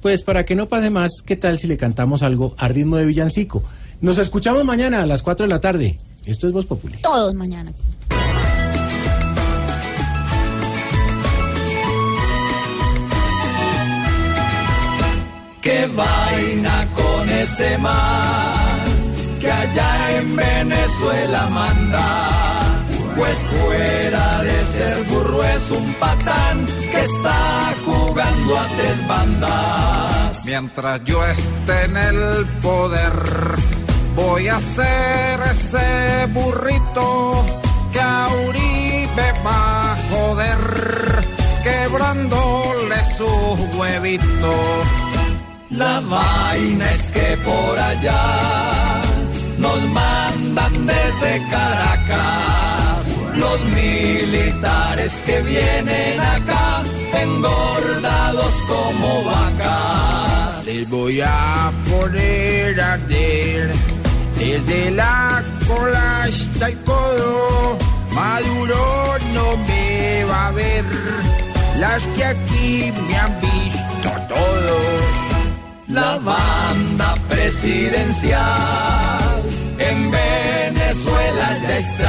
Pues para que no pase más, ¿qué tal si le cantamos algo a ritmo de villancico? Nos escuchamos mañana a las 4 de la tarde. Esto es Voz Populi. Todos mañana. Qué vaina con ese man que allá en Venezuela manda. Pues fuera de ser burro es un patán que está a tres bandas. Mientras yo esté en el poder, voy a ser ese burrito que a Uribe va a joder, quebrándole sus huevitos. La vaina es que por allá nos mandan desde Caracas los militares que vienen acá engordados como vacas. Les voy a poner a arder desde la cola hasta el codo. Maduro no me va a ver las que aquí me han visto todos. La banda presidencial en Venezuela ya estraga,